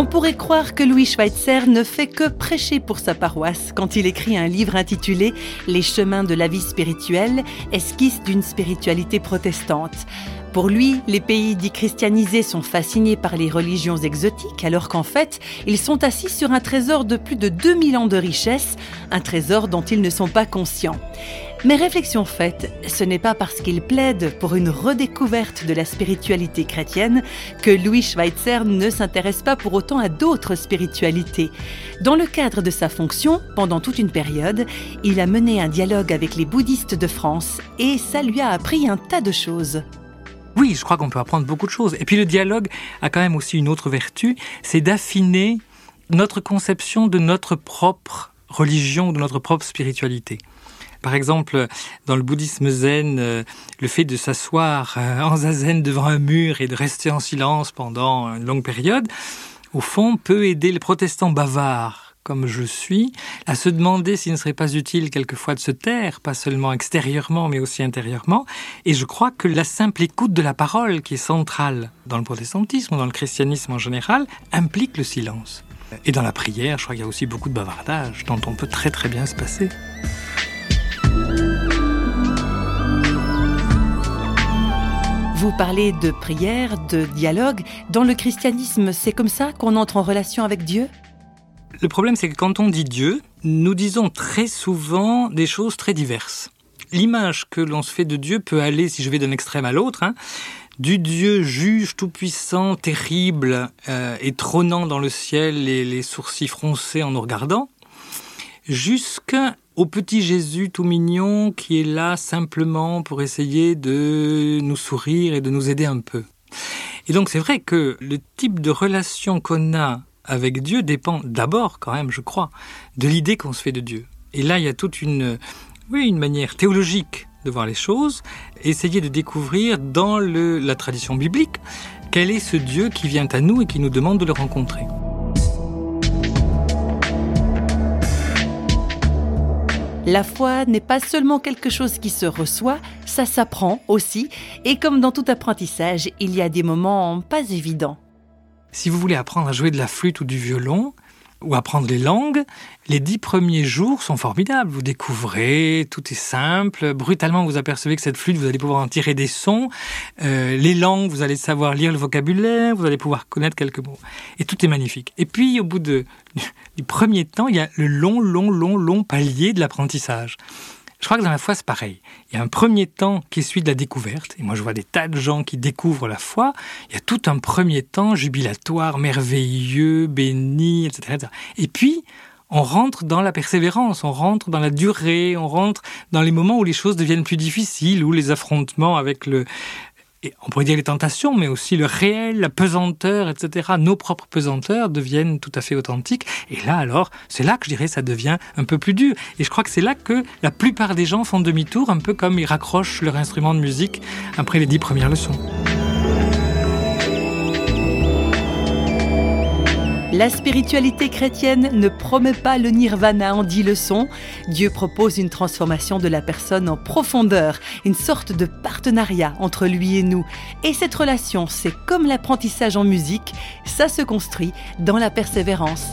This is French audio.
On pourrait croire que Louis Schweitzer ne fait que prêcher pour sa paroisse quand il écrit un livre intitulé Les chemins de la vie spirituelle, esquisse d'une spiritualité protestante. Pour lui, les pays dits christianisés sont fascinés par les religions exotiques, alors qu'en fait, ils sont assis sur un trésor de plus de 2000 ans de richesse, un trésor dont ils ne sont pas conscients. Mais réflexion faite, ce n'est pas parce qu'il plaide pour une redécouverte de la spiritualité chrétienne que Louis Schweitzer ne s'intéresse pas pour autant à d'autres spiritualités. Dans le cadre de sa fonction, pendant toute une période, il a mené un dialogue avec les bouddhistes de France et ça lui a appris un tas de choses. Oui, je crois qu'on peut apprendre beaucoup de choses. Et puis le dialogue a quand même aussi une autre vertu, c'est d'affiner notre conception de notre propre religion, de notre propre spiritualité. Par exemple, dans le bouddhisme zen, euh, le fait de s'asseoir euh, en zazen devant un mur et de rester en silence pendant une longue période, au fond, peut aider les protestants bavards comme je suis, à se demander s'il ne serait pas utile quelquefois de se taire, pas seulement extérieurement, mais aussi intérieurement. Et je crois que la simple écoute de la parole, qui est centrale dans le protestantisme dans le christianisme en général, implique le silence. Et dans la prière, je crois qu'il y a aussi beaucoup de bavardage dont on peut très très bien se passer. Vous parlez de prière, de dialogue. Dans le christianisme, c'est comme ça qu'on entre en relation avec Dieu? Le problème, c'est que quand on dit Dieu, nous disons très souvent des choses très diverses. L'image que l'on se fait de Dieu peut aller, si je vais d'un extrême à l'autre, hein, du Dieu juge tout-puissant, terrible euh, et trônant dans le ciel et les sourcils froncés en nous regardant, jusqu'à au petit Jésus tout mignon qui est là simplement pour essayer de nous sourire et de nous aider un peu. Et donc c'est vrai que le type de relation qu'on a avec Dieu dépend d'abord quand même, je crois, de l'idée qu'on se fait de Dieu. Et là, il y a toute une, oui, une manière théologique de voir les choses, essayer de découvrir dans le, la tradition biblique quel est ce Dieu qui vient à nous et qui nous demande de le rencontrer. La foi n'est pas seulement quelque chose qui se reçoit, ça s'apprend aussi, et comme dans tout apprentissage, il y a des moments pas évidents. Si vous voulez apprendre à jouer de la flûte ou du violon, ou apprendre les langues, les dix premiers jours sont formidables. Vous découvrez, tout est simple. Brutalement, vous apercevez que cette flûte, vous allez pouvoir en tirer des sons. Euh, les langues, vous allez savoir lire le vocabulaire, vous allez pouvoir connaître quelques mots. Et tout est magnifique. Et puis, au bout de, du premier temps, il y a le long, long, long, long palier de l'apprentissage. Je crois que dans la foi, c'est pareil. Il y a un premier temps qui suit de la découverte. Et moi, je vois des tas de gens qui découvrent la foi. Il y a tout un premier temps jubilatoire, merveilleux, béni, etc. Et puis, on rentre dans la persévérance, on rentre dans la durée, on rentre dans les moments où les choses deviennent plus difficiles, où les affrontements avec le, on pourrait dire les tentations, mais aussi le réel, la pesanteur, etc. Nos propres pesanteurs deviennent tout à fait authentiques. Et là, alors, c'est là que je dirais ça devient un peu plus dur. Et je crois que c'est là que la plupart des gens font demi-tour, un peu comme ils raccrochent leur instrument de musique après les dix premières leçons. La spiritualité chrétienne ne promet pas le nirvana en dix leçons. Dieu propose une transformation de la personne en profondeur, une sorte de partenariat entre lui et nous. Et cette relation, c'est comme l'apprentissage en musique, ça se construit dans la persévérance.